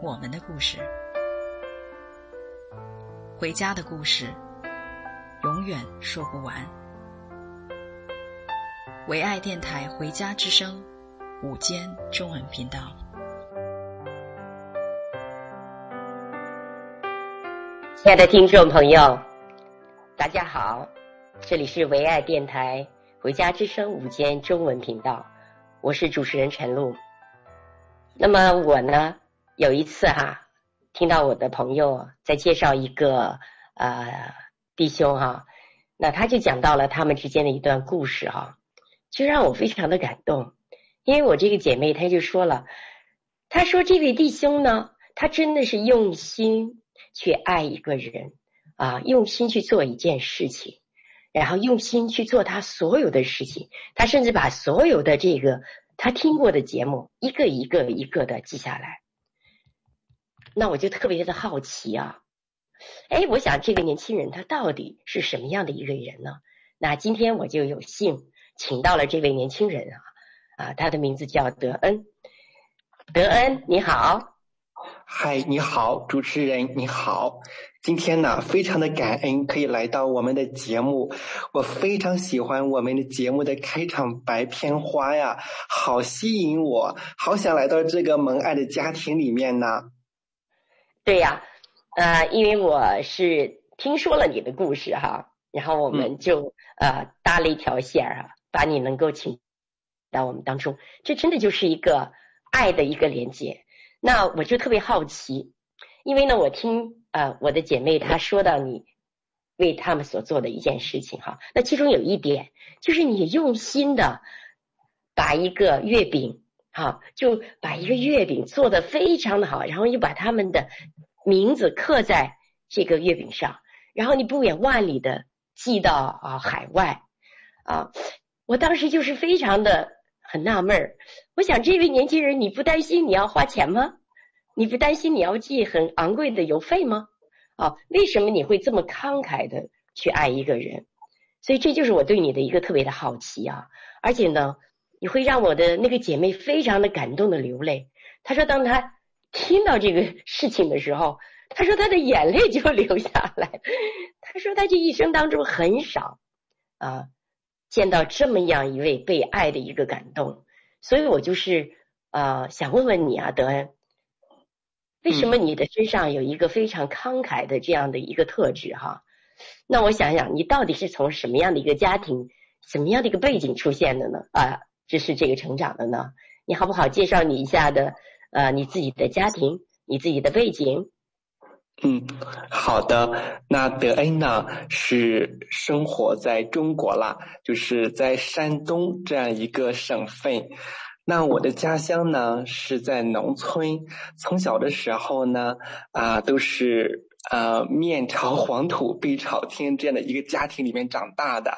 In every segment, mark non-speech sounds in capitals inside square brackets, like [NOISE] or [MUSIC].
我们的故事，回家的故事。永远说不完。唯爱电台《回家之声》午间中文频道，亲爱的听众朋友，大家好，这里是唯爱电台《回家之声》午间中文频道，我是主持人陈露。那么我呢，有一次哈、听到我的朋友在介绍一个呃。弟兄哈，那他就讲到了他们之间的一段故事哈，就让我非常的感动，因为我这个姐妹她就说了，她说这位弟兄呢，他真的是用心去爱一个人啊，用心去做一件事情，然后用心去做他所有的事情，他甚至把所有的这个他听过的节目一个一个一个的记下来，那我就特别的好奇啊。哎，我想这个年轻人他到底是什么样的一个人呢？那今天我就有幸请到了这位年轻人啊，啊，他的名字叫德恩。德恩，你好。嗨，你好，主持人你好。今天呢，非常的感恩可以来到我们的节目，我非常喜欢我们的节目的开场白片花呀，好吸引我，好想来到这个蒙爱的家庭里面呢。对呀。呃，因为我是听说了你的故事哈，然后我们就、嗯、呃搭了一条线啊，把你能够请到我们当中，这真的就是一个爱的一个连接。那我就特别好奇，因为呢，我听呃我的姐妹她说到你为他们所做的一件事情哈，那其中有一点就是你用心的把一个月饼啊，就把一个月饼做得非常的好，然后又把他们的。名字刻在这个月饼上，然后你不远万里的寄到啊海外，啊，我当时就是非常的很纳闷儿，我想这位年轻人，你不担心你要花钱吗？你不担心你要寄很昂贵的邮费吗？啊，为什么你会这么慷慨的去爱一个人？所以这就是我对你的一个特别的好奇啊，而且呢，你会让我的那个姐妹非常的感动的流泪。她说，当她。听到这个事情的时候，她说她的眼泪就流下来。她说她这一生当中很少啊见到这么样一位被爱的一个感动，所以我就是啊想问问你啊，德恩，为什么你的身上有一个非常慷慨的这样的一个特质哈？那我想想，你到底是从什么样的一个家庭、什么样的一个背景出现的呢？啊，这是这个成长的呢？你好不好介绍你一下的？呃，你自己的家庭，你自己的背景。嗯，好的。那德恩呢，是生活在中国啦，就是在山东这样一个省份。那我的家乡呢，是在农村。从小的时候呢，啊、都是呃面朝黄土背朝天这样的一个家庭里面长大的。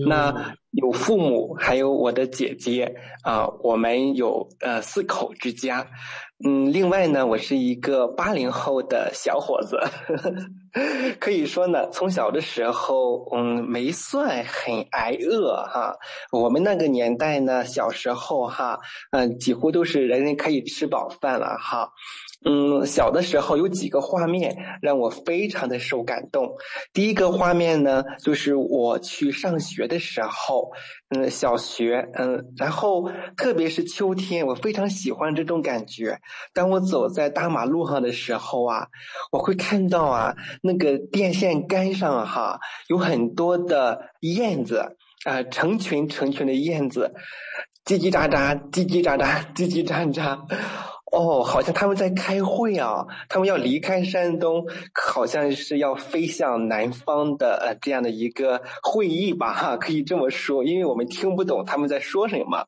嗯、那有父母，还有我的姐姐啊、呃，我们有呃四口之家。嗯，另外呢，我是一个八零后的小伙子，[LAUGHS] 可以说呢，从小的时候，嗯，没算很挨饿哈。我们那个年代呢，小时候哈，嗯，几乎都是人人可以吃饱饭了哈。嗯，小的时候有几个画面让我非常的受感动。第一个画面呢，就是我去上学的时候，嗯，小学，嗯，然后特别是秋天，我非常喜欢这种感觉。当我走在大马路上的时候啊，我会看到啊，那个电线杆上哈，有很多的燕子啊，成群成群的燕子，叽叽喳喳，叽叽喳喳，叽叽喳喳。哦，好像他们在开会啊，他们要离开山东，好像是要飞向南方的呃这样的一个会议吧，哈，可以这么说，因为我们听不懂他们在说什么，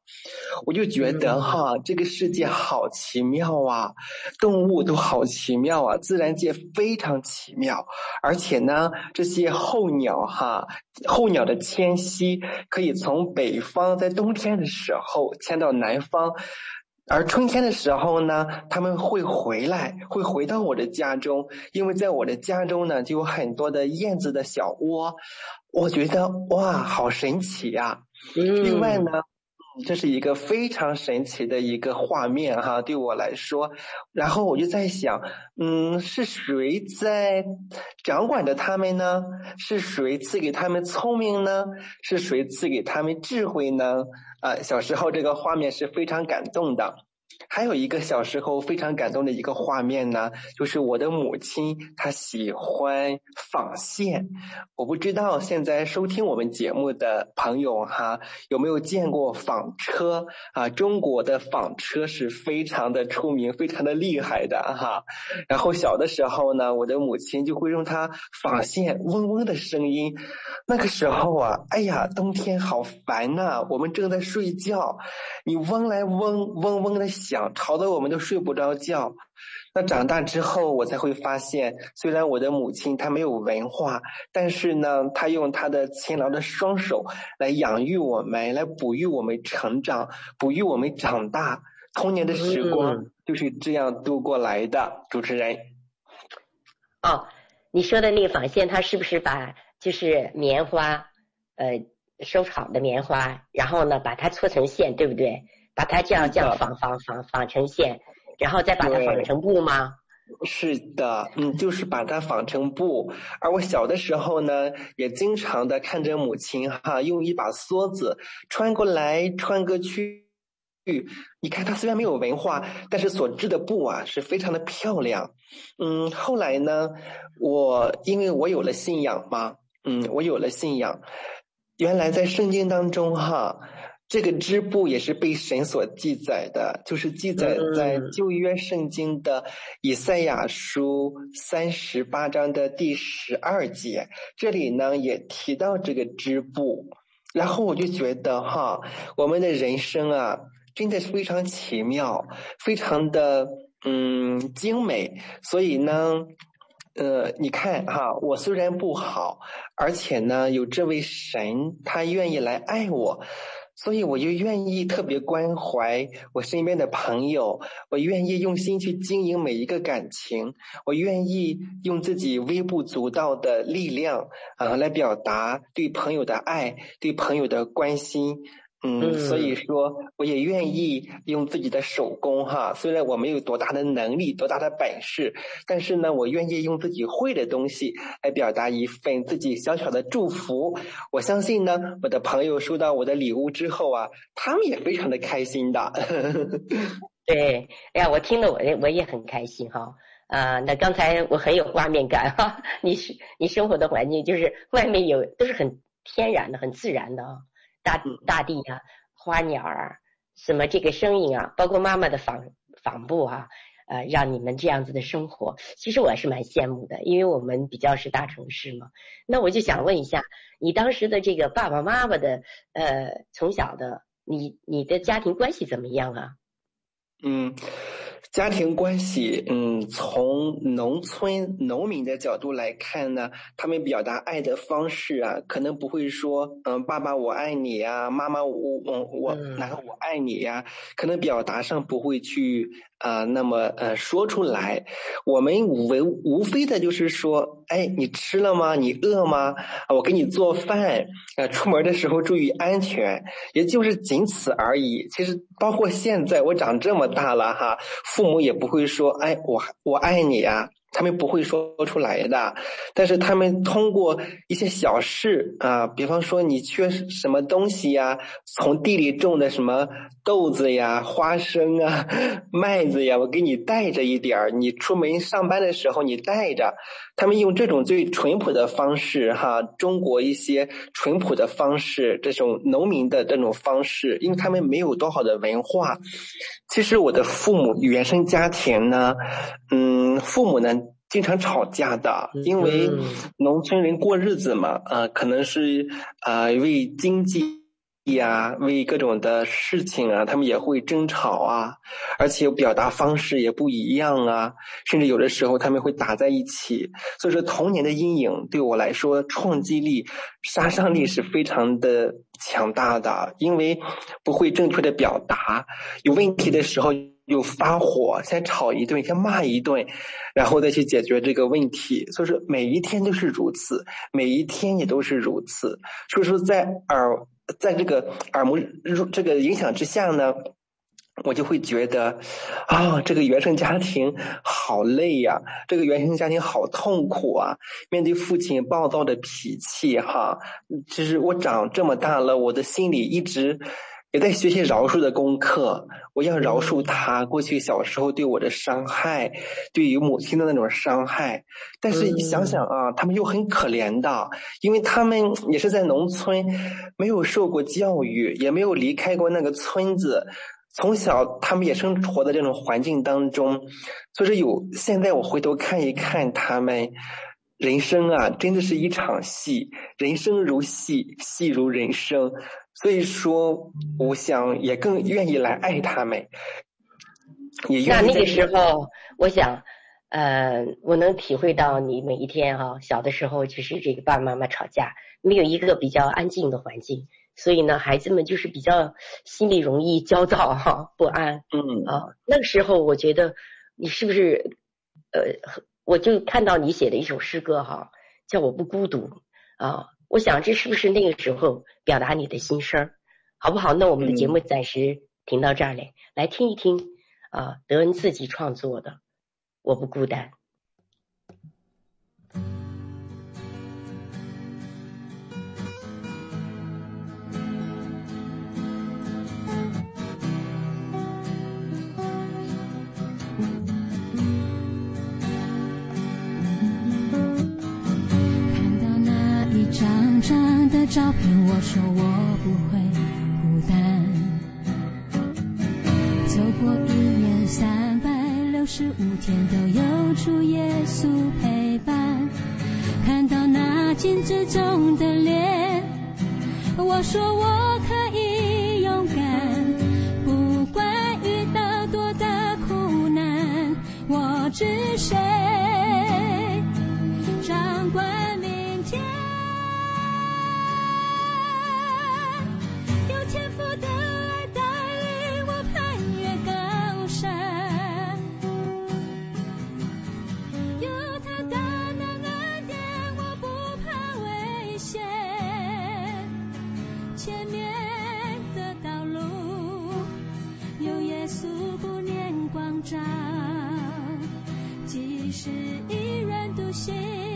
我就觉得哈，这个世界好奇妙啊，动物都好奇妙啊，自然界非常奇妙，而且呢，这些候鸟哈，候鸟的迁徙可以从北方在冬天的时候迁到南方。而春天的时候呢，他们会回来，会回到我的家中，因为在我的家中呢，就有很多的燕子的小窝，我觉得哇，好神奇呀！嗯。另外呢。这是一个非常神奇的一个画面哈，对我来说。然后我就在想，嗯，是谁在掌管着他们呢？是谁赐给他们聪明呢？是谁赐给他们智慧呢？啊，小时候这个画面是非常感动的。还有一个小时候非常感动的一个画面呢，就是我的母亲她喜欢纺线。我不知道现在收听我们节目的朋友哈，有没有见过纺车啊？中国的纺车是非常的出名，非常的厉害的哈。然后小的时候呢，我的母亲就会用它纺线嗡嗡的声音。那个时候啊，哎呀，冬天好烦呐，我们正在睡觉，你嗡来嗡嗡嗡的。响吵得我们都睡不着觉。那长大之后，我才会发现，虽然我的母亲她没有文化，但是呢，她用她的勤劳的双手来养育我们，来哺育我们成长，哺育我们长大。童年的时光就是这样度过来的。主持人，哦，你说的那个纺线，它是不是把就是棉花，呃，收好的棉花，然后呢，把它搓成线，对不对？把它这样这样纺纺纺纺成线，然后再把它纺成布吗？是的，嗯，就是把它纺成布。而我小的时候呢，也经常的看着母亲哈，用一把梭子穿过来穿过去。你看她虽然没有文化，但是所织的布啊是非常的漂亮。嗯，后来呢，我因为我有了信仰嘛，嗯，我有了信仰。原来在圣经当中哈。这个织布也是被神所记载的，就是记载在旧约圣经的以赛亚书三十八章的第十二节，这里呢也提到这个织布，然后我就觉得哈，我们的人生啊，真的是非常奇妙，非常的嗯精美，所以呢，呃，你看哈，我虽然不好，而且呢有这位神，他愿意来爱我。所以我就愿意特别关怀我身边的朋友，我愿意用心去经营每一个感情，我愿意用自己微不足道的力量啊来表达对朋友的爱，对朋友的关心。嗯，所以说我也愿意用自己的手工哈，虽然我没有多大的能力、多大的本事，但是呢，我愿意用自己会的东西来表达一份自己小小的祝福。我相信呢，我的朋友收到我的礼物之后啊，他们也非常的开心的。[LAUGHS] 对，哎呀，我听了我我也很开心哈。啊，那刚才我很有画面感哈，[LAUGHS] 你是你生活的环境就是外面有都是很天然的、很自然的啊。大大地啊，花鸟啊，什么这个声音啊，包括妈妈的纺纺布啊，呃，让你们这样子的生活，其实我还是蛮羡慕的，因为我们比较是大城市嘛。那我就想问一下，你当时的这个爸爸妈妈的，呃，从小的你你的家庭关系怎么样啊？嗯。家庭关系，嗯，从农村农民的角度来看呢，他们表达爱的方式啊，可能不会说，嗯，爸爸我爱你呀，妈妈我我我，然后我爱你呀，可能表达上不会去。啊、那么呃，说出来，我们无无非的就是说，哎，你吃了吗？你饿吗？我给你做饭。呃，出门的时候注意安全，也就是仅此而已。其实包括现在我长这么大了哈，父母也不会说，哎，我我爱你啊。他们不会说出来的，但是他们通过一些小事啊，比方说你缺什么东西呀，从地里种的什么豆子呀、花生啊、[LAUGHS] 麦子呀，我给你带着一点儿，你出门上班的时候你带着。他们用这种最淳朴的方式，哈，中国一些淳朴的方式，这种农民的这种方式，因为他们没有多好的文化。其实我的父母原生家庭呢，嗯，父母呢经常吵架的，因为农村人过日子嘛，呃，可能是呃为经济。呀，为各种的事情啊，他们也会争吵啊，而且表达方式也不一样啊，甚至有的时候他们会打在一起。所以说，童年的阴影对我来说，冲击力、杀伤力是非常的强大的，因为不会正确的表达，有问题的时候又发火，先吵一顿，先骂一顿，然后再去解决这个问题。所以说，每一天都是如此，每一天也都是如此。所以说，在耳。在这个耳目这个影响之下呢，我就会觉得啊，这个原生家庭好累呀，这个原生家庭好痛苦啊！面对父亲暴躁的脾气，哈，其实我长这么大了，我的心里一直。也在学习饶恕的功课，我要饶恕他过去小时候对我的伤害，对于母亲的那种伤害。但是想想啊，他们又很可怜的，因为他们也是在农村，没有受过教育，也没有离开过那个村子，从小他们也生活在这种环境当中。所以说有现在我回头看一看他们，人生啊，真的是一场戏，人生如戏，戏如人生。所以说，我想也更愿意来爱他们。也愿意那那个时候，我想，呃，我能体会到你每一天哈、啊，小的时候就是这个爸爸妈妈吵架，没有一个比较安静的环境，所以呢，孩子们就是比较心里容易焦躁哈、啊，不安。嗯啊，那个时候我觉得你是不是，呃，我就看到你写的一首诗歌哈、啊，叫我不孤独啊。我想，这是不是那个时候表达你的心声，好不好？那我们的节目暂时停到这儿来，嗯、来听一听啊，德恩自己创作的《我不孤单》。照片，我说我不会孤单。走过一年三百六十五天，都有主耶稣陪伴。看到那镜子中的脸，我说我可以勇敢。不管遇到多大苦难，我只身我的爱带领我攀越高山，有他的恩典我不怕危险，前面的道路有耶稣不念光照，即使一人独行。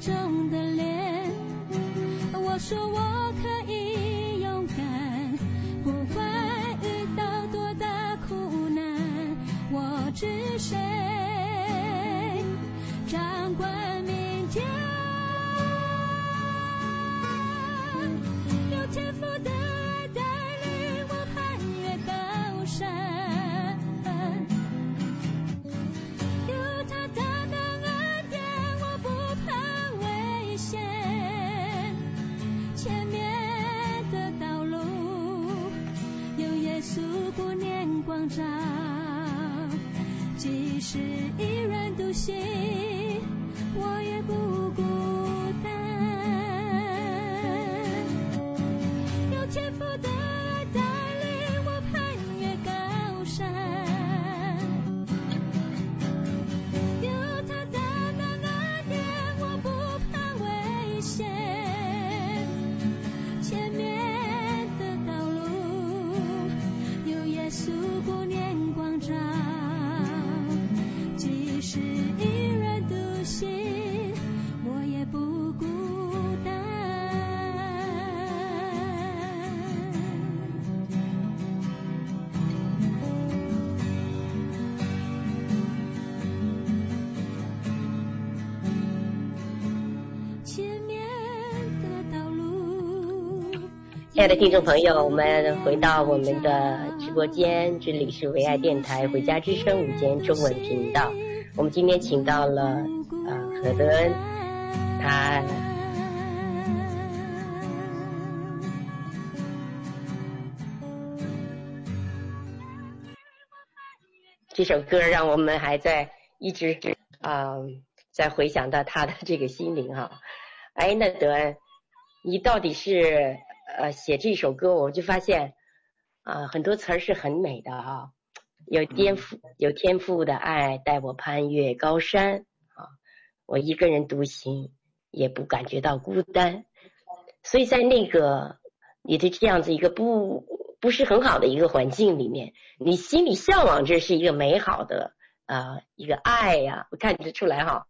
中亲爱的听众朋友，我们回到我们的直播间，这里是唯爱电台回家之声午间中文频道。我们今天请到了啊、何德恩，他这首歌让我们还在一直啊、在回想到他的这个心灵哈。哎，那德恩，你到底是？呃，写这首歌，我就发现，啊、呃，很多词儿是很美的哈、啊。有天赋，有天赋的爱带我攀越高山啊，我一个人独行，也不感觉到孤单。所以在那个你的这样子一个不不是很好的一个环境里面，你心里向往这是一个美好的啊、呃、一个爱呀，我看得出来哈，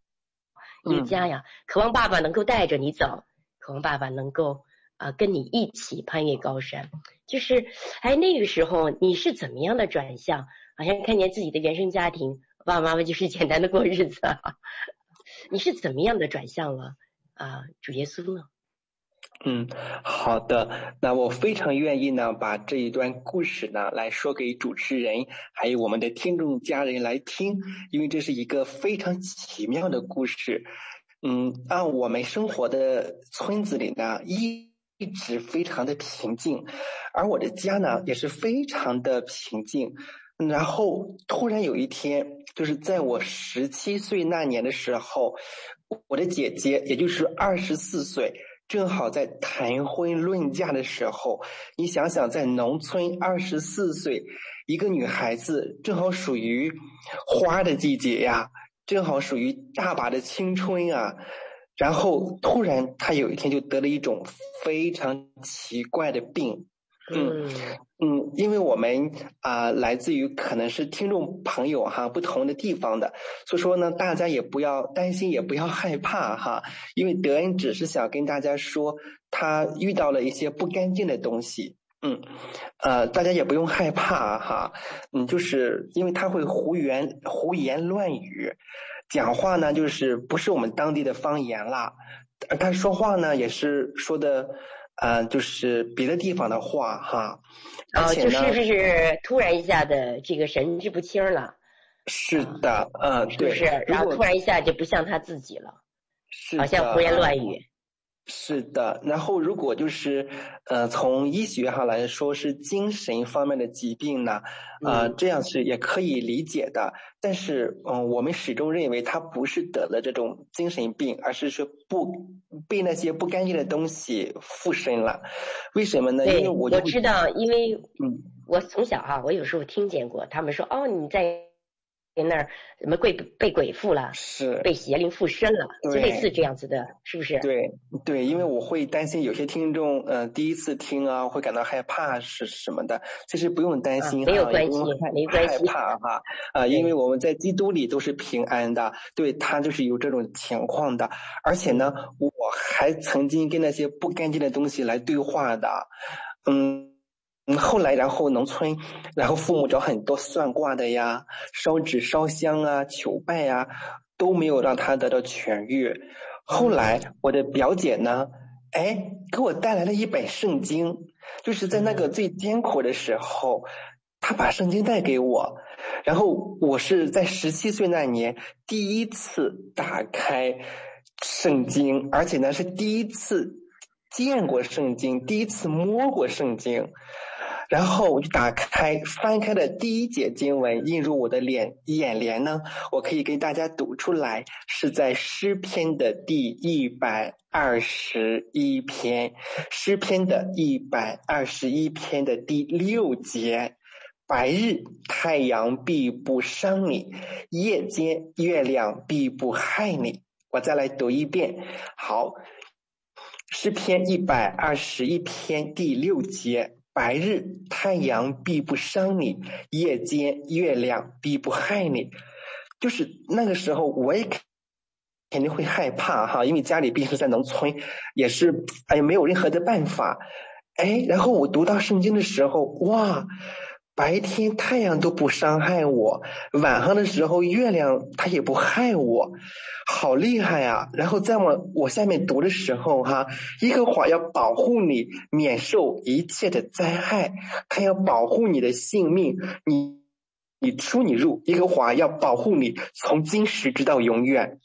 一个家呀，渴望爸爸能够带着你走，渴望爸爸能够。啊，跟你一起攀越高山，就是，哎，那个时候你是怎么样的转向？好像看见自己的原生家庭，爸爸妈妈就是简单的过日子，你是怎么样的转向了啊？主耶稣呢？嗯，好的，那我非常愿意呢，把这一段故事呢来说给主持人，还有我们的听众家人来听，因为这是一个非常奇妙的故事。嗯，按我们生活的村子里呢，一。一直非常的平静，而我的家呢也是非常的平静。然后突然有一天，就是在我十七岁那年的时候，我的姐姐也就是二十四岁，正好在谈婚论嫁的时候。你想想，在农村二十四岁，一个女孩子正好属于花的季节呀，正好属于大把的青春啊。然后突然，他有一天就得了一种非常奇怪的病，嗯嗯，因为我们啊、呃、来自于可能是听众朋友哈不同的地方的，所以说呢，大家也不要担心，也不要害怕哈，因为德恩只是想跟大家说，他遇到了一些不干净的东西，嗯呃，大家也不用害怕哈，嗯，就是因为他会胡言胡言乱语。讲话呢，就是不是我们当地的方言啦，而他说话呢，也是说的，呃，就是别的地方的话哈。啊，就是不是突然一下的这个神志不清了？是的，嗯、呃，对。是不是？然后突然一下就不像他自己了，是好像胡言乱语。是的，然后如果就是，呃，从医学上来说是精神方面的疾病呢，呃，这样是也可以理解的。但是，嗯、呃，我们始终认为他不是得了这种精神病，而是说不被那些不干净的东西附身了。为什么呢？因为我我知道，因为嗯，我从小哈、啊，我有时候听见过他们说，哦，你在那儿什么贵被鬼附了，是被邪灵附身了，就类似这样子的，是不是？对对，因为我会担心有些听众，嗯、呃，第一次听啊，会感到害怕是什么的，其实不用担心、啊，没有关系，没关系，害怕哈，啊、呃，因为我们在基督里都是平安的，对，他就是有这种情况的，而且呢，我还曾经跟那些不干净的东西来对话的，嗯。嗯，后来然后农村，然后父母找很多算卦的呀，烧纸烧香啊，求拜呀，都没有让他得到痊愈。后来我的表姐呢，哎，给我带来了一本圣经，就是在那个最艰苦的时候，她把圣经带给我，然后我是在十七岁那年第一次打开圣经，而且呢是第一次见过圣经，第一次摸过圣经。然后我就打开翻开的第一节经文，映入我的脸眼帘呢，我可以给大家读出来，是在诗篇的第一百二十一篇，诗篇的一百二十一篇的第六节，白日太阳必不伤你，夜间月亮必不害你。我再来读一遍，好，诗篇一百二十一篇第六节。白日太阳必不伤你，夜间月亮必不害你。就是那个时候，我也肯定会害怕哈，因为家里毕竟是在农村，也是哎呀没有任何的办法。哎，然后我读到圣经的时候，哇！白天太阳都不伤害我，晚上的时候月亮它也不害我，好厉害啊！然后再往我下面读的时候哈，耶和华要保护你免受一切的灾害，他要保护你的性命，你你出你入，耶和华要保护你从今时直到永远。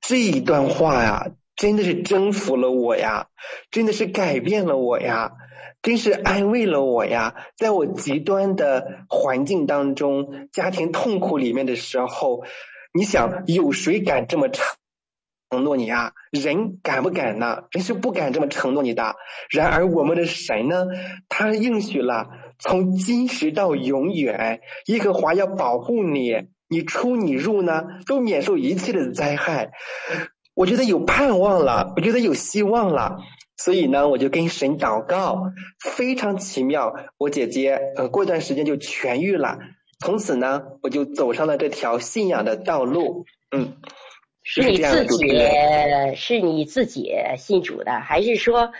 这一段话呀，真的是征服了我呀，真的是改变了我呀。真是安慰了我呀！在我极端的环境当中，家庭痛苦里面的时候，你想有谁敢这么承诺你啊？人敢不敢呢？人是不敢这么承诺你的。然而我们的神呢，他应许了，从今时到永远，耶和华要保护你，你出你入呢，都免受一切的灾害。我觉得有盼望了，我觉得有希望了。所以呢，我就跟神祷告，非常奇妙。我姐姐呃，过一段时间就痊愈了。从此呢，我就走上了这条信仰的道路。嗯，是你自己，是你自己信主的，还是说，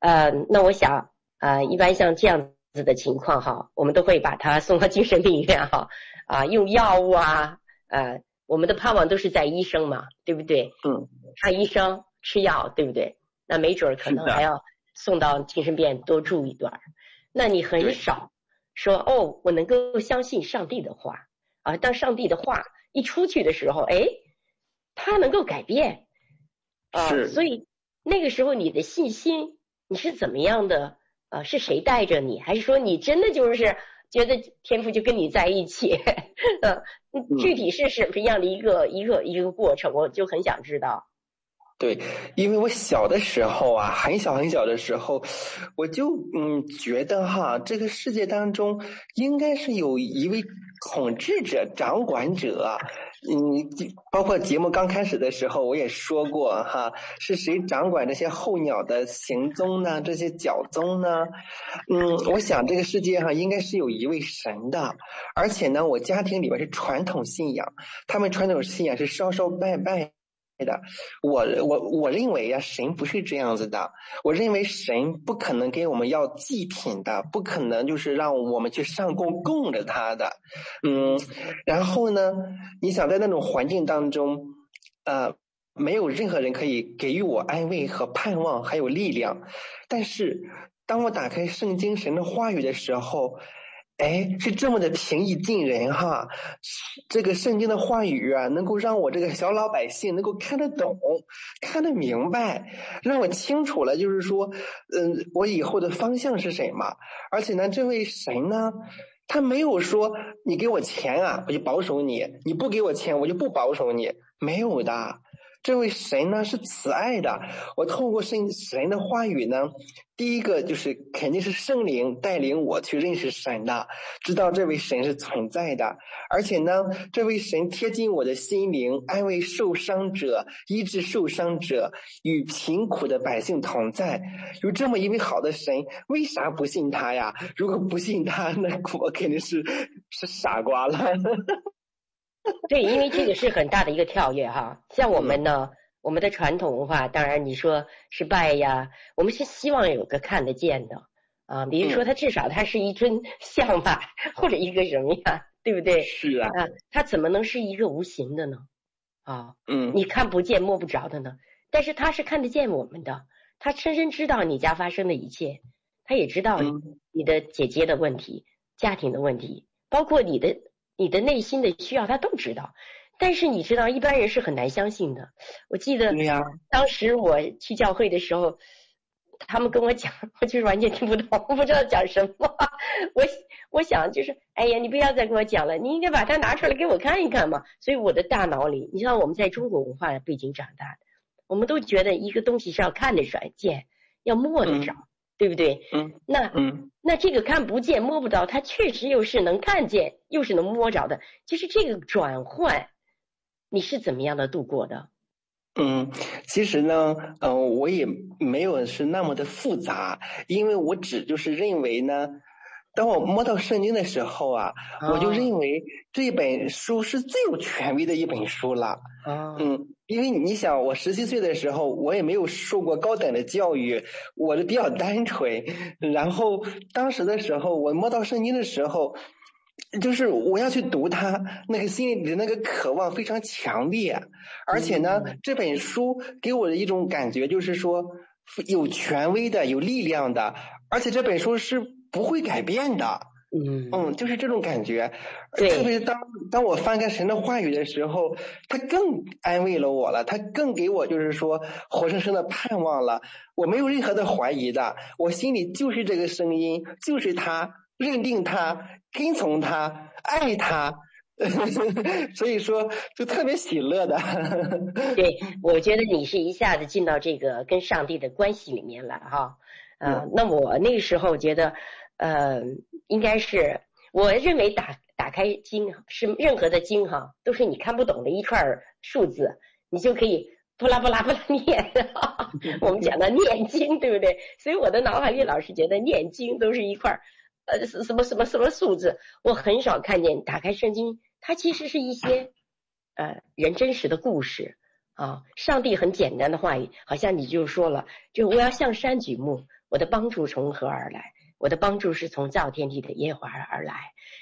呃，那我想，呃，一般像这样子的情况哈，我们都会把他送到精神病院哈，啊，用药物啊，呃，我们的盼望都是在医生嘛，对不对？嗯，看医生吃药，对不对？那没准儿可能还要送到精神病院多住一段儿，那你很少说哦，我能够相信上帝的话啊。当上帝的话一出去的时候，哎，他能够改变啊。所以那个时候你的信心你是怎么样的？啊，是谁带着你？还是说你真的就是觉得天赋就跟你在一起？呃，[LAUGHS] 具体是什么样的一个一个一个过程？我就很想知道。对，因为我小的时候啊，很小很小的时候，我就嗯觉得哈，这个世界当中应该是有一位统治者、掌管者，嗯，包括节目刚开始的时候我也说过哈，是谁掌管这些候鸟的行踪呢？这些脚踪呢？嗯，我想这个世界上应该是有一位神的，而且呢，我家庭里边是传统信仰，他们传统信仰是烧烧拜拜。的，我我我认为呀，神不是这样子的。我认为神不可能给我们要祭品的，不可能就是让我们去上供供着他的。嗯，然后呢，你想在那种环境当中，呃，没有任何人可以给予我安慰和盼望，还有力量。但是当我打开圣经神的话语的时候，哎，是这么的平易近人哈！这个圣经的话语啊，能够让我这个小老百姓能够看得懂、看得明白，让我清楚了，就是说，嗯，我以后的方向是什么。而且呢，这位神呢，他没有说你给我钱啊，我就保守你；你不给我钱，我就不保守你。没有的，这位神呢是慈爱的。我透过神神的话语呢，第一个就是肯定是圣灵带领我去认识神的，知道这位神是存在的。而且呢，这位神贴近我的心灵，安慰受伤者，医治受伤者，与贫苦的百姓同在。有这么一位好的神，为啥不信他呀？如果不信他，那我肯定是是傻瓜了。[LAUGHS] 对，因为这个是很大的一个跳跃哈。像我们呢，嗯、我们的传统文化，当然你说是拜呀，我们是希望有个看得见的啊，比如说它至少它是一尊 [LAUGHS] 像吧，嗯、或者一个什么呀，对不对？是啊。啊，它怎么能是一个无形的呢？啊，嗯，你看不见摸不着的呢？但是他是看得见我们的，他深深知道你家发生的一切，他也知道你的姐姐的问题、嗯、家庭的问题，包括你的。你的内心的需要，他都知道，但是你知道，一般人是很难相信的。我记得，当时我去教会的时候，他们跟我讲，我就是完全听不懂，我不知道讲什么。我我想就是，哎呀，你不要再跟我讲了，你应该把它拿出来给我看一看嘛。所以我的大脑里，你知道我们在中国文化背景长大的，我们都觉得一个东西是要看得见，要摸得着。嗯对不对？嗯，那嗯，那这个看不见摸不着，它确实又是能看见，又是能摸着的。就是这个转换，你是怎么样的度过的？嗯，其实呢，嗯、呃，我也没有是那么的复杂，因为我只就是认为呢。当我摸到圣经的时候啊，我就认为这本书是最有权威的一本书了。啊，嗯，因为你想，我十七岁的时候，我也没有受过高等的教育，我的比较单纯。然后当时的时候，我摸到圣经的时候，就是我要去读它，那个心里的那个渴望非常强烈。而且呢，这本书给我的一种感觉就是说，有权威的，有力量的，而且这本书是。不会改变的，嗯嗯，就是这种感觉。对，特别是当当我翻开神的话语的时候，他更安慰了我了，他更给我就是说活生生的盼望了。我没有任何的怀疑的，我心里就是这个声音，就是他，认定他，跟从他，爱他，[LAUGHS] 所以说就特别喜乐的。对，我觉得你是一下子进到这个跟上帝的关系里面了哈。嗯、呃，那我那个时候觉得。呃，应该是我认为打打开经是任何的经哈，都是你看不懂的一串数字，你就可以不拉不拉不拉念。[LAUGHS] 我们讲的念经，对不对？所以我的脑海里老是觉得念经都是一块呃什么什么什么数字。我很少看见打开圣经，它其实是一些呃人真实的故事啊。上帝很简单的话语，好像你就说了，就我要向山举目，我的帮助从何而来？我的帮助是从造天地的耶和华而来，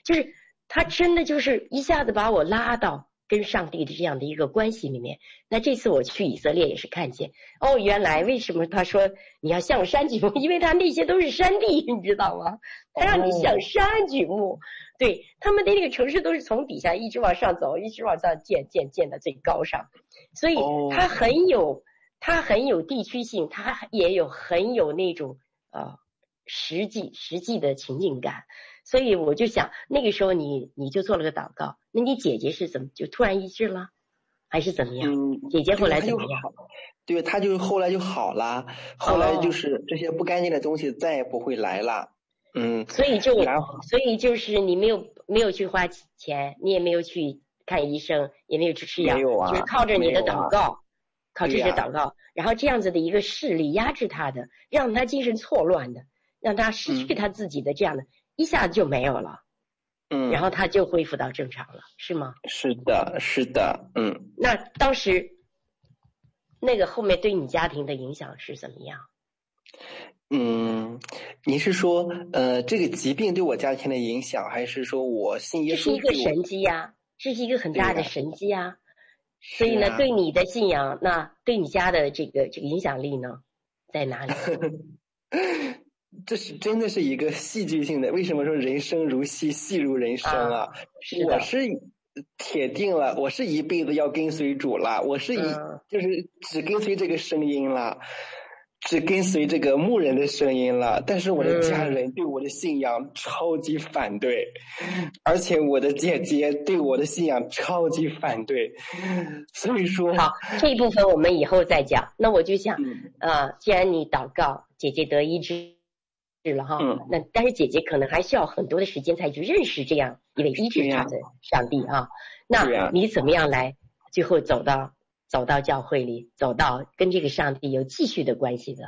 就是他真的就是一下子把我拉到跟上帝的这样的一个关系里面。那这次我去以色列也是看见，哦，原来为什么他说你要向山举目？[LAUGHS] 因为他那些都是山地，你知道吗？他让你向山举目，对，他们的那个城市都是从底下一直往上走，一直往上建，建，建到最高上，所以他很有，他很有地区性，他也有很有那种啊。实际实际的情景感，所以我就想那个时候你你就做了个祷告，那你姐姐是怎么就突然医治了，还是怎么样？嗯，姐姐后来怎么样？对，她就后来就好了，后来就是这些不干净的东西再也不会来了。嗯，所以就所以就是你没有没有去花钱，你也没有去看医生，也没有去吃药，没有啊，就是靠着你的祷告，啊、靠这些祷告，啊、然后这样子的一个势力压制他的，让他精神错乱的。让他失去他自己的这样的，嗯、一下子就没有了，嗯，然后他就恢复到正常了，是吗？是的，是的，嗯。那当时那个后面对你家庭的影响是怎么样？嗯，你是说呃这个疾病对我家庭的影响，还是说我信耶稣？这是一个神迹呀，这是一个很大的神迹呀。所以呢，对你的信仰，那对你家的这个这个影响力呢，在哪里？[LAUGHS] 这是真的是一个 [LAUGHS] 戏剧性的。为什么说人生如戏，戏如人生啊？啊是我是铁定了，我是一辈子要跟随主了，我是一、嗯、就是只跟随这个声音了。只跟随这个牧人的声音了，但是我的家人对我的信仰超级反对，嗯、而且我的姐姐对我的信仰超级反对，所以说，好，这一部分我们以后再讲。那我就想，嗯、呃，既然你祷告，姐姐得医治了哈，嗯、那但是姐姐可能还需要很多的时间才去认识这样一位医治她的上帝啊。那你怎么样来最后走到？走到教会里，走到跟这个上帝有继续的关系的。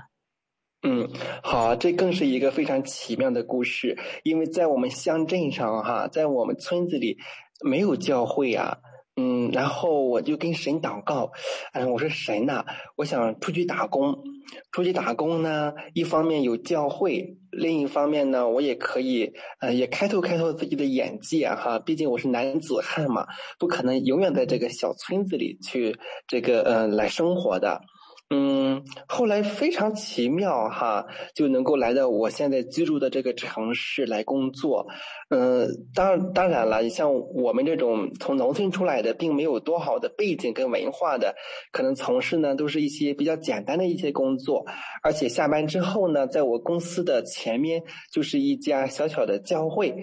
嗯，好，这更是一个非常奇妙的故事，因为在我们乡镇上哈，在我们村子里没有教会啊。嗯，然后我就跟神祷告，嗯，我说神呐，我想出去打工，出去打工呢，一方面有教会，另一方面呢，我也可以，呃，也开拓开拓自己的眼界哈，毕竟我是男子汉嘛，不可能永远在这个小村子里去这个呃来生活的。嗯，后来非常奇妙哈，就能够来到我现在居住的这个城市来工作。嗯，当当然了，像我们这种从农村出来的，并没有多好的背景跟文化的，可能从事呢都是一些比较简单的一些工作。而且下班之后呢，在我公司的前面就是一家小小的教会。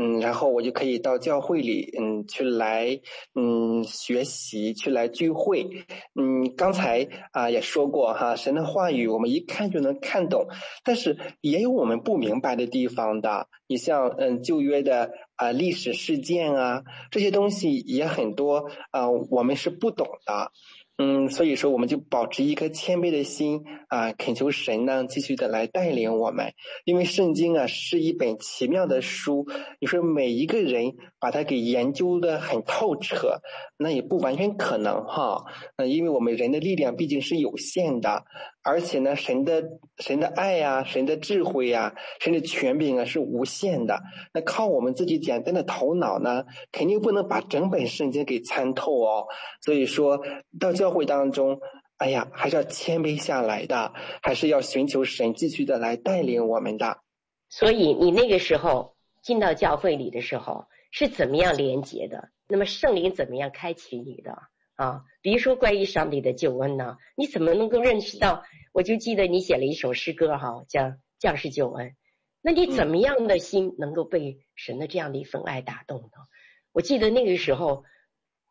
嗯，然后我就可以到教会里，嗯，去来，嗯，学习，去来聚会。嗯，刚才啊也说。说过哈，神的话语我们一看就能看懂，但是也有我们不明白的地方的。你像嗯旧约的啊历史事件啊这些东西也很多啊，我们是不懂的。嗯，所以说我们就保持一颗谦卑的心啊，恳求神呢继续的来带领我们。因为圣经啊是一本奇妙的书，你说每一个人把它给研究的很透彻，那也不完全可能哈。嗯，因为我们人的力量毕竟是有限的。而且呢，神的神的爱呀、神的智慧呀、啊，神的权柄啊是无限的。那靠我们自己简单的头脑呢，肯定不能把整本圣经给参透哦。所以说到教会当中，哎呀，还是要谦卑下来的，还是要寻求神继续的来带领我们的。所以你那个时候进到教会里的时候是怎么样连接的？那么圣灵怎么样开启你的？啊，比如说关于上帝的救恩呢，你怎么能够认识到？我就记得你写了一首诗歌哈，叫《将士救恩》。那你怎么样的心能够被神的这样的一份爱打动呢？我记得那个时候，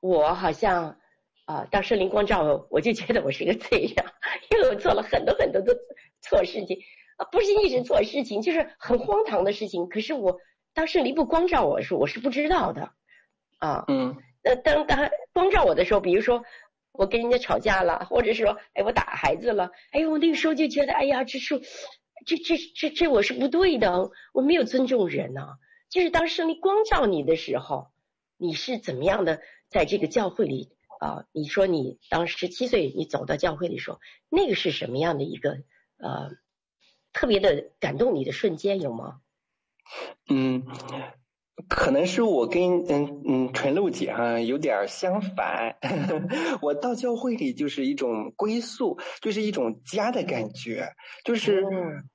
我好像啊，当圣灵光照我，我就觉得我是个罪人，因为我做了很多很多的错事情啊，不是一直错事情，就是很荒唐的事情。可是我当圣灵不光照我的时候，我是不知道的啊。嗯。那当当光照我的时候，比如说。我跟人家吵架了，或者说，哎，我打孩子了，哎呦，我那个时候就觉得，哎呀，这是，这这这这我是不对的，我没有尊重人呐、就是当圣灵光照你的时候，你是怎么样的在这个教会里啊？你说你当十七岁，你走到教会里说，那个是什么样的一个呃特别的感动你的瞬间有吗？嗯。可能是我跟嗯嗯纯露姐哈有点相反，[LAUGHS] 我到教会里就是一种归宿，就是一种家的感觉，就是嗯。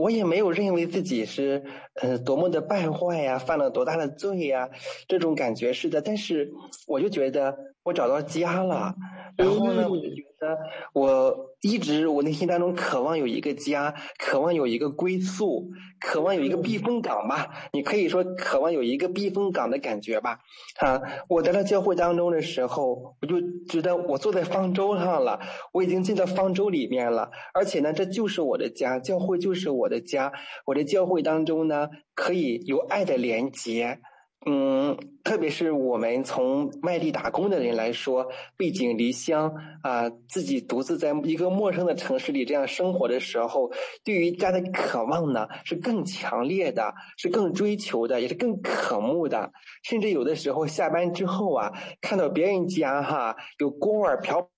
我也没有认为自己是呃多么的败坏呀，犯了多大的罪呀，这种感觉是的，但是我就觉得我找到家了，然后呢，我就觉得我一直我内心当中渴望有一个家，渴望有一个归宿。渴望有一个避风港吧，你可以说渴望有一个避风港的感觉吧。啊，我在那教会当中的时候，我就觉得我坐在方舟上了，我已经进到方舟里面了，而且呢，这就是我的家，教会就是我的家。我的教会当中呢，可以有爱的连结。嗯，特别是我们从外地打工的人来说，背井离乡啊，自己独自在一个陌生的城市里这样生活的时候，对于家的渴望呢是更强烈的，是更追求的，也是更渴慕的。甚至有的时候下班之后啊，看到别人家哈有锅碗瓢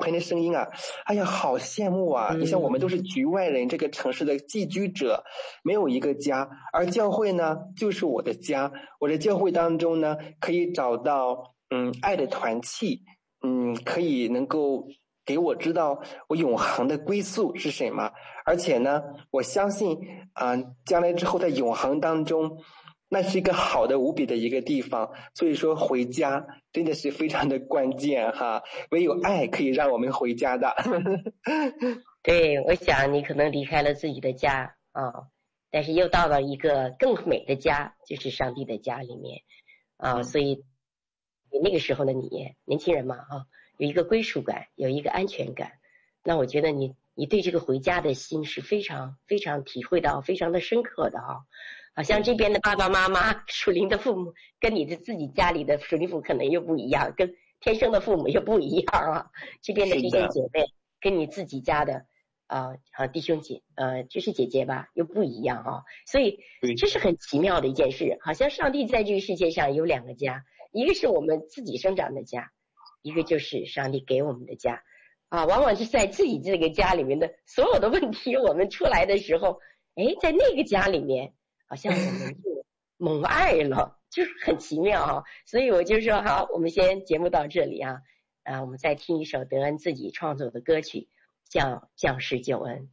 盆的声音啊，哎呀，好羡慕啊！你像我们都是局外人，这个城市的寄居者，没有一个家，而教会呢，就是我的家。我在教会当中呢，可以找到嗯爱的团契，嗯，可以能够给我知道我永恒的归宿是什么，而且呢，我相信啊，将来之后在永恒当中。那是一个好的无比的一个地方，所以说回家真的是非常的关键哈。唯有爱可以让我们回家的。[LAUGHS] 对，我想你可能离开了自己的家啊，但是又到了一个更美的家，就是上帝的家里面啊，所以那个时候的你，年轻人嘛啊，有一个归属感，有一个安全感，那我觉得你你对这个回家的心是非常非常体会到非常的深刻的啊，好像这边的爸爸妈妈属灵的父母跟你的自己家里的属灵父母可能又不一样，跟天生的父母又不一样啊，这边的弟兄姐妹跟你自己家的。啊，好弟兄姐，呃，就是姐姐吧，又不一样啊，所以这是很奇妙的一件事。好像上帝在这个世界上有两个家，一个是我们自己生长的家，一个就是上帝给我们的家。啊，往往是在自己这个家里面的所有的问题，我们出来的时候，哎，在那个家里面，好像我们就蒙爱了，就是很奇妙啊。所以我就说，好，我们先节目到这里啊，啊，我们再听一首德恩自己创作的歌曲。叫将士救恩。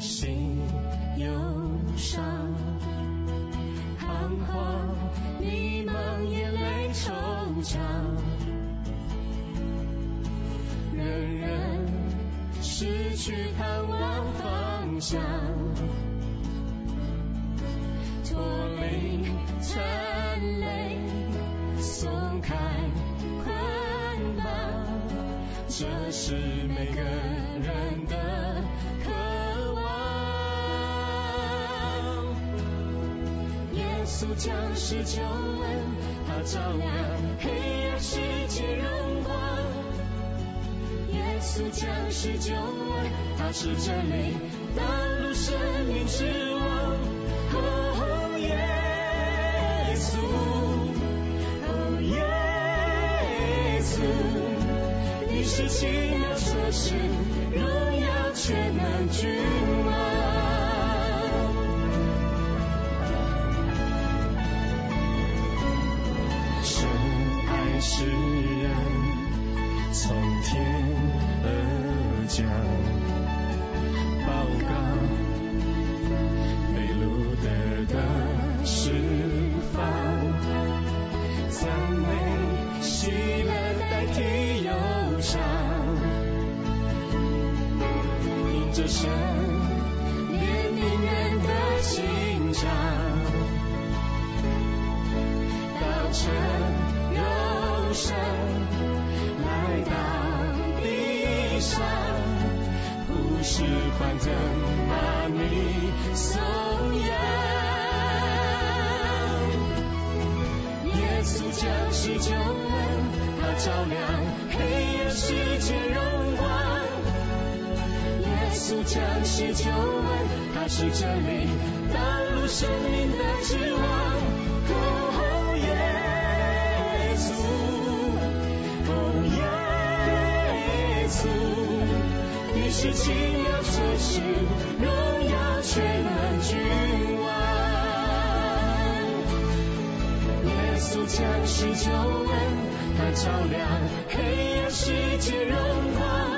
心忧伤，彷徨迷茫，眼泪惆怅。人人失去盼望方向，脱离缠累，松开捆绑，这是每个稣将是救恩，他照亮黑暗世界荣光。耶稣将是救恩，他是真理，道路生命之王。哦，耶稣，哦，耶稣，你是奇妙策士，荣耀全能君王。着神怜悯人的心肠，道成肉身。来到地上，不是欢腾，把你颂扬。耶稣将是救恩，他照亮黑暗世界荣光。耶稣将是救恩，他是真理，道路生命的指望。你是奇妙策士，荣耀全能君王。耶稣将是救恩，他照亮黑暗世界荣光。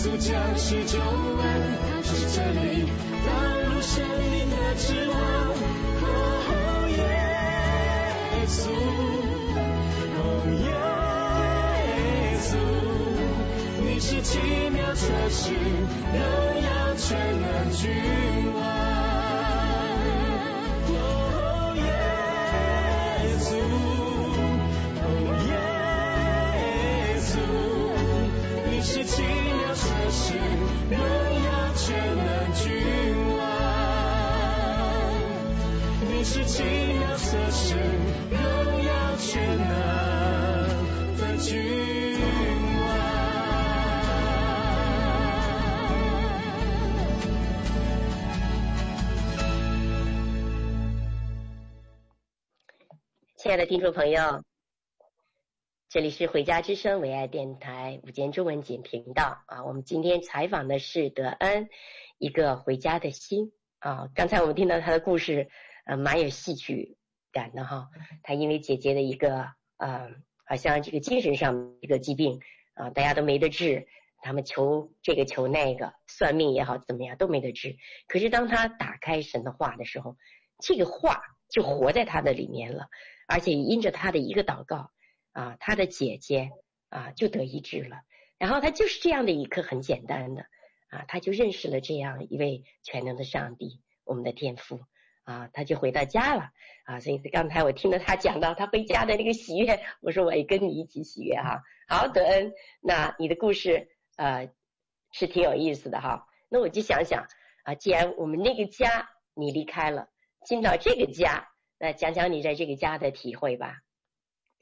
耶稣将是救恩，他是真理，道路生命的指望。哦，耶稣，哦，耶稣，你。是奇妙策士，荣耀全能君王。妙策士，荣耀全能。亲爱的听众朋友，这里是回家之声唯爱电台午间中文简频道啊。我们今天采访的是德恩，一个回家的心啊。刚才我们听到他的故事，呃，蛮有戏剧感的哈。他因为姐姐的一个呃好像这个精神上一个疾病啊，大家都没得治，他们求这个求那个，算命也好怎么样都没得治。可是当他打开神的话的时候，这个话就活在他的里面了，而且因着他的一个祷告啊，他的姐姐啊就得医治了。然后他就是这样的一颗很简单的啊，他就认识了这样一位全能的上帝，我们的天父。啊，他就回到家了啊，所以刚才我听到他讲到他回家的那个喜悦，我说我也跟你一起喜悦哈。好，德恩，那你的故事呃是挺有意思的哈。那我就想想啊，既然我们那个家你离开了，进到这个家，那讲讲你在这个家的体会吧。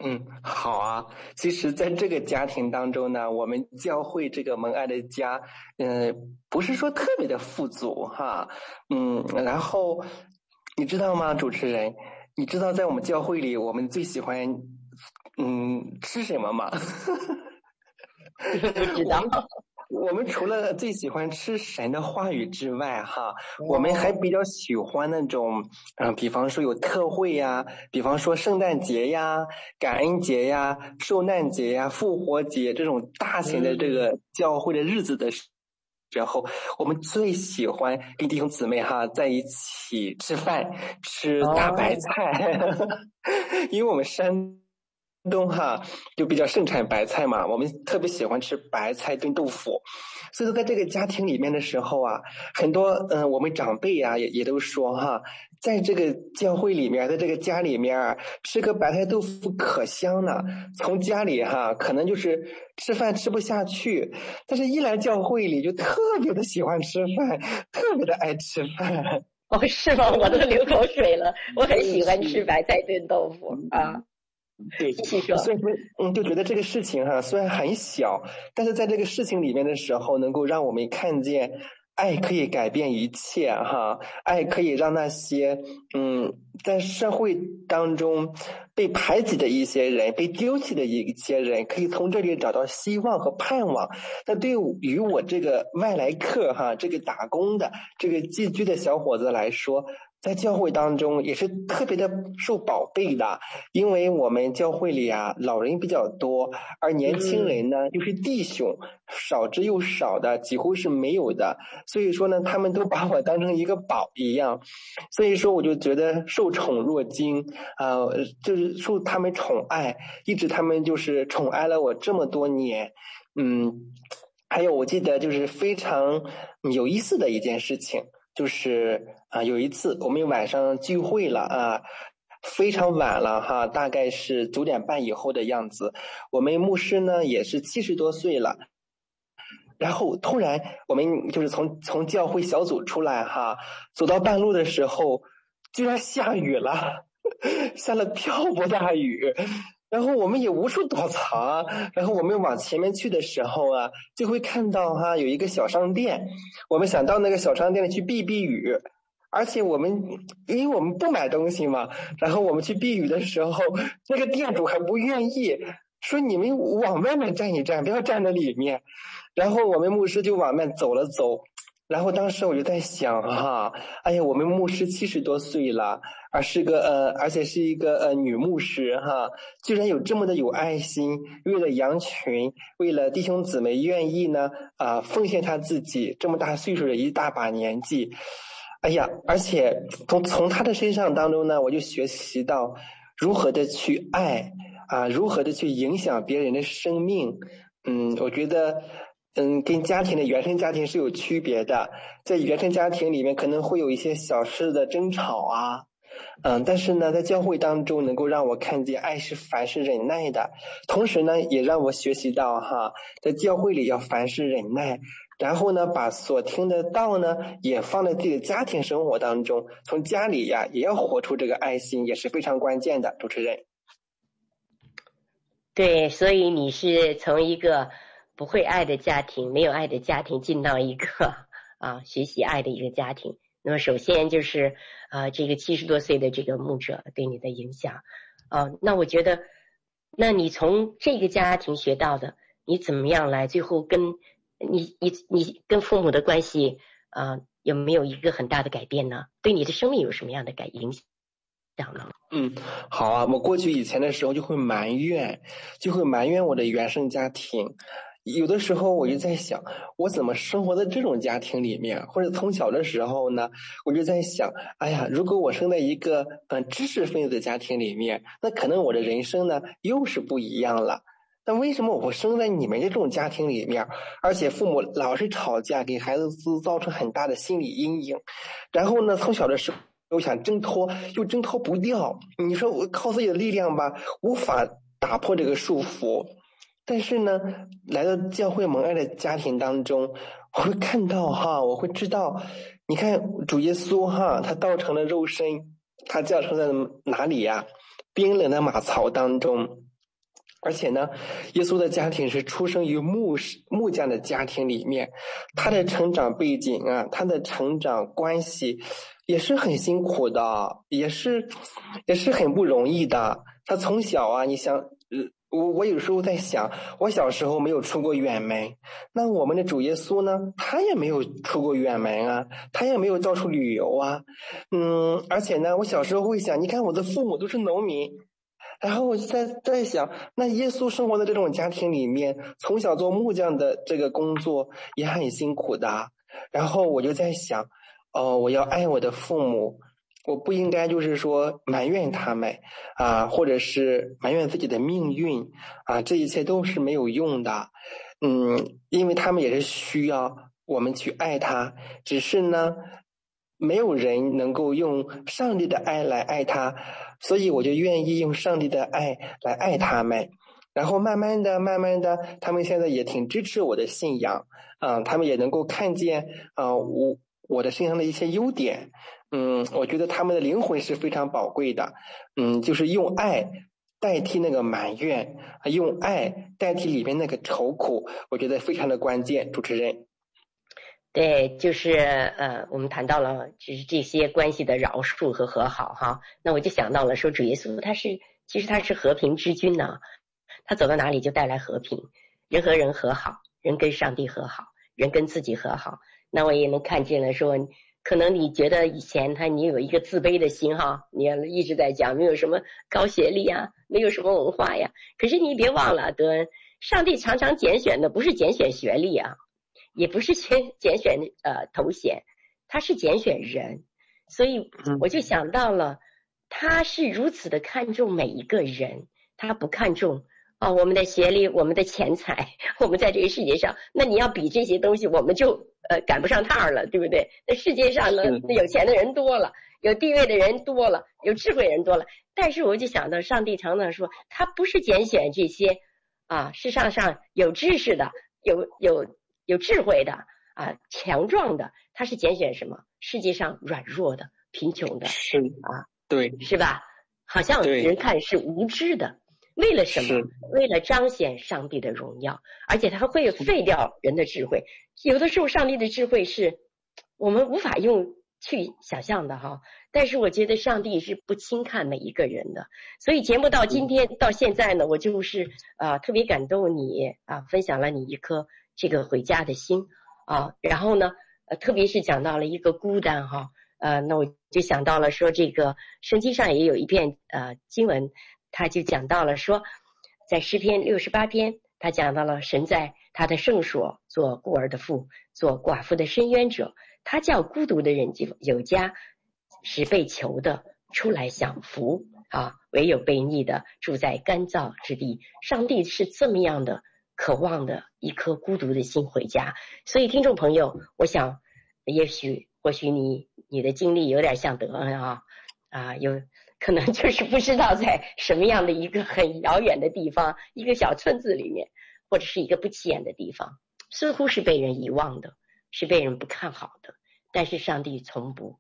嗯，好啊。其实，在这个家庭当中呢，我们教会这个蒙爱的家，嗯、不是说特别的富足哈，嗯，然后。你知道吗，主持人？你知道在我们教会里，我们最喜欢嗯吃什么吗？[LAUGHS] 不知道。[LAUGHS] 我们除了最喜欢吃神的话语之外，哈，我们还比较喜欢那种嗯，比方说有特惠呀，比方说圣诞节呀、感恩节呀、受难节呀、复活节这种大型的这个教会的日子的。然后我们最喜欢跟弟兄姊妹哈在一起吃饭，吃大白菜，哦、[LAUGHS] 因为我们山东哈就比较盛产白菜嘛，我们特别喜欢吃白菜炖豆腐。所以说，在这个家庭里面的时候啊，很多嗯、呃，我们长辈呀、啊、也也都说哈，在这个教会里面，在这个家里面吃个白菜豆腐可香了。从家里哈，可能就是吃饭吃不下去，但是一来教会里就特别的喜欢吃饭，特别的爱吃饭。[LAUGHS] 哦，是吗？我都流口水了，我很喜欢吃白菜炖豆腐啊。对，所以说，嗯，就觉得这个事情哈、啊，虽然很小，但是在这个事情里面的时候，能够让我们看见，爱可以改变一切哈，爱可以让那些嗯，在社会当中被排挤的一些人，被丢弃的一些人，可以从这里找到希望和盼望。那对于我这个外来客哈，这个打工的，这个寄居的小伙子来说。在教会当中也是特别的受宝贝的，因为我们教会里啊老人比较多，而年轻人呢又是弟兄，少之又少的，几乎是没有的。所以说呢，他们都把我当成一个宝一样，所以说我就觉得受宠若惊啊，呃，就是受他们宠爱，一直他们就是宠爱了我这么多年。嗯，还有我记得就是非常有意思的一件事情。就是啊，有一次我们晚上聚会了啊，非常晚了哈，大概是九点半以后的样子。我们牧师呢也是七十多岁了，然后突然我们就是从从教会小组出来哈，走到半路的时候，居然下雨了，[LAUGHS] 下了瓢泼大雨。然后我们也无处躲藏，然后我们往前面去的时候啊，就会看到哈有一个小商店，我们想到那个小商店里去避避雨，而且我们因为我们不买东西嘛，然后我们去避雨的时候，那个店主还不愿意，说你们往外面站一站，不要站在里面，然后我们牧师就往外走了走。然后当时我就在想哈，哎呀，我们牧师七十多岁了，而是个呃，而且是一个呃女牧师哈，居然有这么的有爱心，为了羊群，为了弟兄姊妹，愿意呢啊、奉献她自己这么大岁数的一大把年纪，哎呀，而且从从她的身上当中呢，我就学习到如何的去爱啊，如何的去影响别人的生命，嗯，我觉得。嗯，跟家庭的原生家庭是有区别的，在原生家庭里面可能会有一些小事的争吵啊，嗯，但是呢，在教会当中能够让我看见爱是凡事忍耐的，同时呢，也让我学习到哈，在教会里要凡事忍耐，然后呢，把所听的道呢也放在自己的家庭生活当中，从家里呀也要活出这个爱心，也是非常关键的。主持人，对，所以你是从一个。不会爱的家庭，没有爱的家庭，进到一个 [LAUGHS] 啊学习爱的一个家庭。那么首先就是啊这个七十多岁的这个牧者对你的影响啊，那我觉得，那你从这个家庭学到的，你怎么样来最后跟你你你跟父母的关系啊有没有一个很大的改变呢？对你的生命有什么样的改影响呢。嗯，好啊，我过去以前的时候就会埋怨，就会埋怨我的原生家庭。有的时候我就在想，我怎么生活在这种家庭里面？或者从小的时候呢，我就在想，哎呀，如果我生在一个嗯知识分子的家庭里面，那可能我的人生呢又是不一样了。那为什么我生在你们这种家庭里面，而且父母老是吵架，给孩子造成很大的心理阴影？然后呢，从小的时候又想挣脱，又挣脱不掉。你说我靠自己的力量吧，无法打破这个束缚。但是呢，来到教会蒙爱的家庭当中，[LAUGHS] 我会看到哈，我会知道，你看主耶稣哈，他道成了肉身，他降生在哪里呀？冰冷的马槽当中，而且呢，耶稣的家庭是出生于木木匠的家庭里面，他的成长背景啊，他的成长关系也是很辛苦的，也是也是很不容易的。他从小啊，你想。我我有时候在想，我小时候没有出过远门，那我们的主耶稣呢？他也没有出过远门啊，他也没有到处旅游啊，嗯，而且呢，我小时候会想，你看我的父母都是农民，然后我就在在想，那耶稣生活在这种家庭里面，从小做木匠的这个工作也很辛苦的，然后我就在想，哦，我要爱我的父母。我不应该就是说埋怨他们啊，或者是埋怨自己的命运啊，这一切都是没有用的。嗯，因为他们也是需要我们去爱他，只是呢，没有人能够用上帝的爱来爱他，所以我就愿意用上帝的爱来爱他们。然后慢慢的、慢慢的，他们现在也挺支持我的信仰啊，他们也能够看见啊，我我的身上的一些优点。嗯，我觉得他们的灵魂是非常宝贵的。嗯，就是用爱代替那个埋怨，用爱代替里面那个愁苦，我觉得非常的关键。主持人，对，就是呃，我们谈到了就是这些关系的饶恕和和好哈。那我就想到了说，主耶稣他是其实他是和平之君呢，他走到哪里就带来和平，人和人和好，人跟上帝和好，人跟自己和好。那我也能看见了说。可能你觉得以前他你有一个自卑的心哈，你一直在讲没有什么高学历呀，没有什么文化呀。可是你别忘了，德恩，上帝常常拣选的不是拣选学历啊，也不是选 [LAUGHS] 拣选呃头衔，他是拣选人。所以我就想到了，他是如此的看重每一个人，他不看重。啊、哦，我们的学历，我们的钱财，[LAUGHS] 我们在这个世界上，那你要比这些东西，我们就呃赶不上趟了，对不对？那世界上呢，那有钱的人多了，有地位的人多了，有智慧人多了。但是我就想到，上帝常常说，他不是拣选这些啊，世上上有知识的，有有有智慧的啊，强壮的，他是拣选什么？世界上软弱的、贫穷的，是啊，对，是吧？好像人看是无知的。为了什么？为了彰显上帝的荣耀，而且他会废掉人的智慧。有的时候，上帝的智慧是我们无法用去想象的哈。但是我觉得上帝是不轻看每一个人的。所以节目到今天到现在呢，我就是啊特别感动你啊，分享了你一颗这个回家的心啊。然后呢，呃，特别是讲到了一个孤单哈，呃，那我就想到了说这个圣经上也有一篇呃经文。他就讲到了说，在诗篇六十八篇，他讲到了神在他的圣所做孤儿的父，做寡妇的伸冤者。他叫孤独的人就有家，是被囚的出来享福啊，唯有被逆的住在干燥之地。上帝是这么样的渴望的一颗孤独的心回家。所以听众朋友，我想，也许或许你你的经历有点像德恩啊啊有。可能就是不知道在什么样的一个很遥远的地方，一个小村子里面，或者是一个不起眼的地方，似乎是被人遗忘的，是被人不看好的。但是上帝从不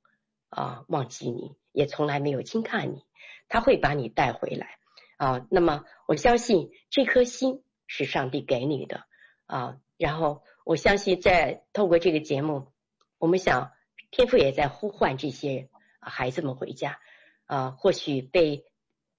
啊忘记你，也从来没有轻看你，他会把你带回来啊。那么我相信这颗心是上帝给你的啊。然后我相信在透过这个节目，我们想天父也在呼唤这些孩子们回家。啊，或许被，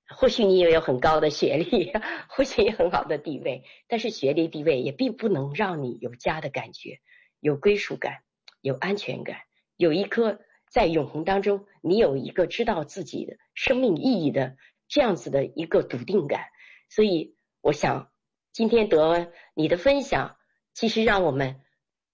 或许你也有很高的学历，[LAUGHS] 或许也很好的地位，但是学历地位也并不能让你有家的感觉，有归属感，有安全感，有一颗在永恒当中，你有一个知道自己的生命意义的这样子的一个笃定感。所以，我想今天得你的分享，其实让我们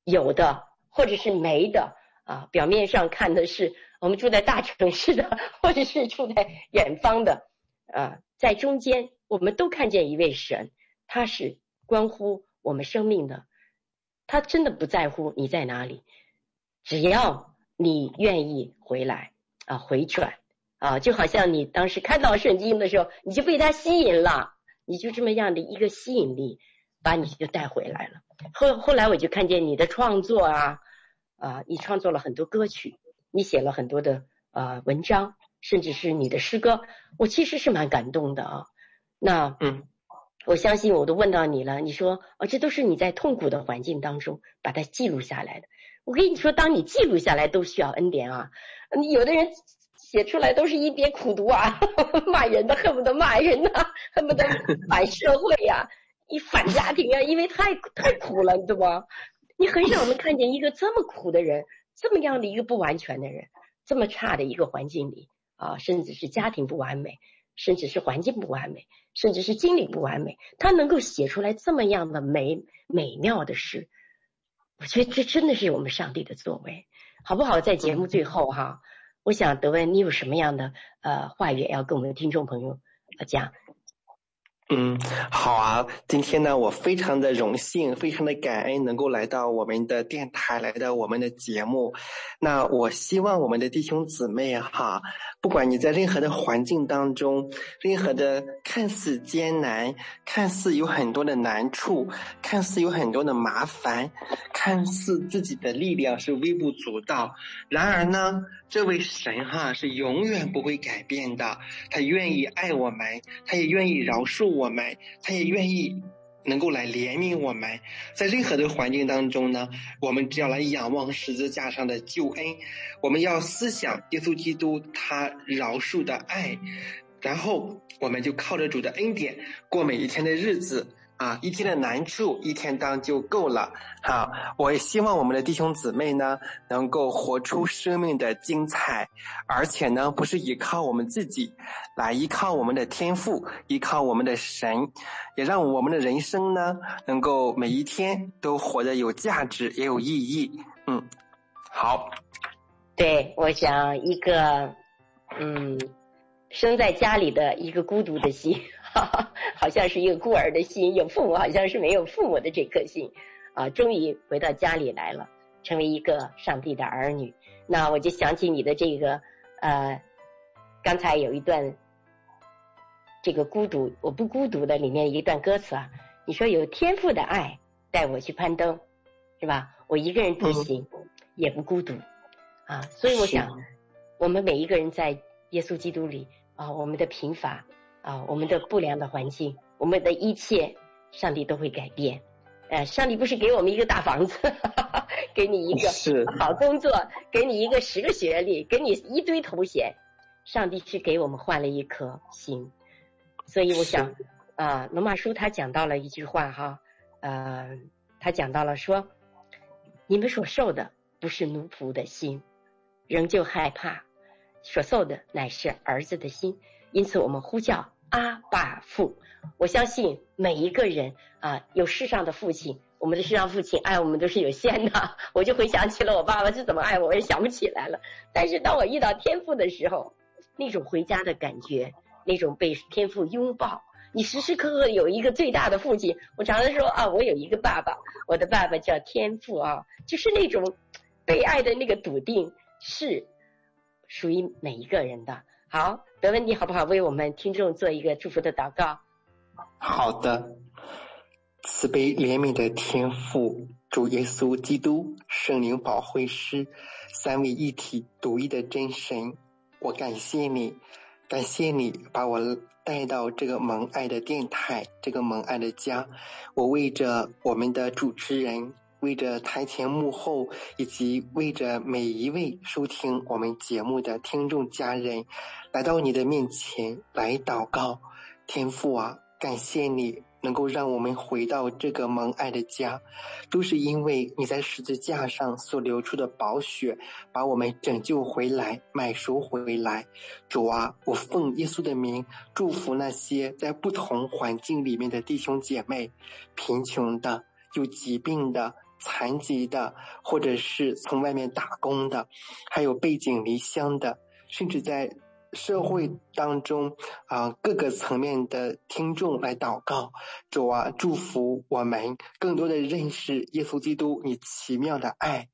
有的或者是没的啊，表面上看的是我们住在大城市的，或者是住在远方的啊，在中间我们都看见一位神，他是关乎我们生命的。他真的不在乎你在哪里，只要你愿意回来啊，回转啊，就好像你当时看到圣经的时候，你就被他吸引了，你就这么样的一个吸引力，把你就带回来了。后后来我就看见你的创作啊，啊，你创作了很多歌曲，你写了很多的啊文章，甚至是你的诗歌，我其实是蛮感动的啊。那嗯。我相信我都问到你了，你说哦，这都是你在痛苦的环境当中把它记录下来的。我跟你说，当你记录下来都需要恩典啊。你有的人写出来都是一边苦读啊，[LAUGHS] 骂人的恨不得骂人呐、啊，恨不得反社会呀、啊，一反家庭啊，因为太太苦了，对吧？你很少能看见一个这么苦的人，这么样的一个不完全的人，这么差的一个环境里啊，甚至是家庭不完美。甚至是环境不完美，甚至是经历不完美，他能够写出来这么样的美美妙的诗，我觉得这真的是我们上帝的作为，好不好？在节目最后哈，我想德文，你有什么样的呃话语要跟我们的听众朋友讲？嗯，好啊！今天呢，我非常的荣幸，非常的感恩，能够来到我们的电台，来到我们的节目。那我希望我们的弟兄姊妹哈，不管你在任何的环境当中，任何的看似艰难，看似有很多的难处，看似有很多的麻烦，看似自己的力量是微不足道，然而呢，这位神哈是永远不会改变的，他愿意爱我们，他也愿意饶恕我们，他也愿意能够来怜悯我们。在任何的环境当中呢，我们只要来仰望十字架上的救恩，我们要思想耶稣基督他饶恕的爱，然后我们就靠着主的恩典过每一天的日子。啊，一天的难处一天当就够了。好，我也希望我们的弟兄姊妹呢，能够活出生命的精彩，而且呢，不是依靠我们自己，来依靠我们的天赋，依靠我们的神，也让我们的人生呢，能够每一天都活得有价值，也有意义。嗯，好。对，我想一个，嗯，生在家里的一个孤独的心。[LAUGHS] 好像是一个孤儿的心，有父母好像是没有父母的这颗心，啊，终于回到家里来了，成为一个上帝的儿女。那我就想起你的这个，呃，刚才有一段这个孤独，我不孤独的里面一段歌词啊，你说有天赋的爱带我去攀登，是吧？我一个人独行也不孤独，啊，所以我想，我们每一个人在耶稣基督里啊，我们的贫乏。啊，我们的不良的环境，我们的一切，上帝都会改变。呃，上帝不是给我们一个大房子，哈哈，给你一个好工作，给你一个十个学历，给你一堆头衔。上帝是给我们换了一颗心。所以我想，啊，罗马书他讲到了一句话哈，呃，他讲到了说，你们所受的不是奴仆的心，仍旧害怕，所受的乃是儿子的心，因此我们呼叫。阿爸父，我相信每一个人啊，有世上的父亲，我们的世上父亲爱我们都是有限的。[LAUGHS] 我就回想起了我爸爸是怎么爱我，我也想不起来了。但是当我遇到天父的时候，那种回家的感觉，那种被天父拥抱，你时时刻刻有一个最大的父亲。我常常说啊，我有一个爸爸，我的爸爸叫天父啊，就是那种被爱的那个笃定，是属于每一个人的。好，德文，你好不好？为我们听众做一个祝福的祷告。好的，慈悲怜悯的天父，主耶稣基督，圣灵保惠师，三位一体独一的真神，我感谢你，感谢你把我带到这个蒙爱的电台，这个蒙爱的家。我为着我们的主持人。为着台前幕后，以及为着每一位收听我们节目的听众家人，来到你的面前来祷告，天父啊，感谢你能够让我们回到这个蒙爱的家，都是因为你在十字架上所流出的宝血，把我们拯救回来、买赎回来。主啊，我奉耶稣的名祝福那些在不同环境里面的弟兄姐妹，贫穷的、有疾病的、残疾的，或者是从外面打工的，还有背井离乡的，甚至在。社会当中啊，各个层面的听众来祷告，主啊，祝福我们更多的认识耶稣基督你奇妙的爱。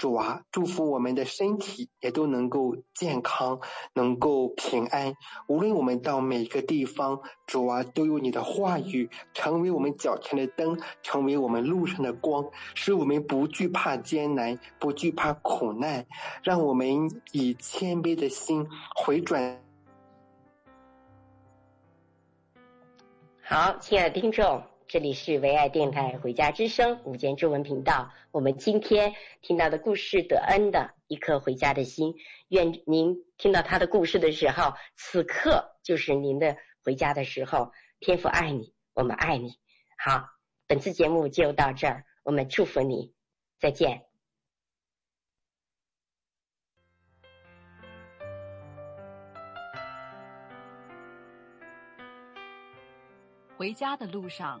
主啊，祝福我们的身体也都能够健康，能够平安。无论我们到每个地方，主啊，都有你的话语成为我们脚前的灯，成为我们路上的光，使我们不惧怕艰难，不惧怕苦难。让我们以谦卑的心回转。好，亲爱的听众。这里是唯爱电台《回家之声》午间中文频道。我们今天听到的故事，德恩的一颗回家的心。愿您听到他的故事的时候，此刻就是您的回家的时候。天父爱你，我们爱你。好，本次节目就到这儿，我们祝福你，再见。回家的路上。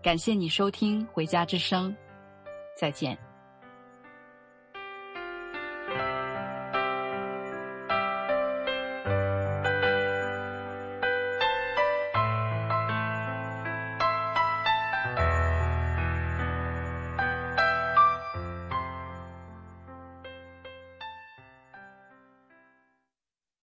感谢你收听《回家之声》，再见。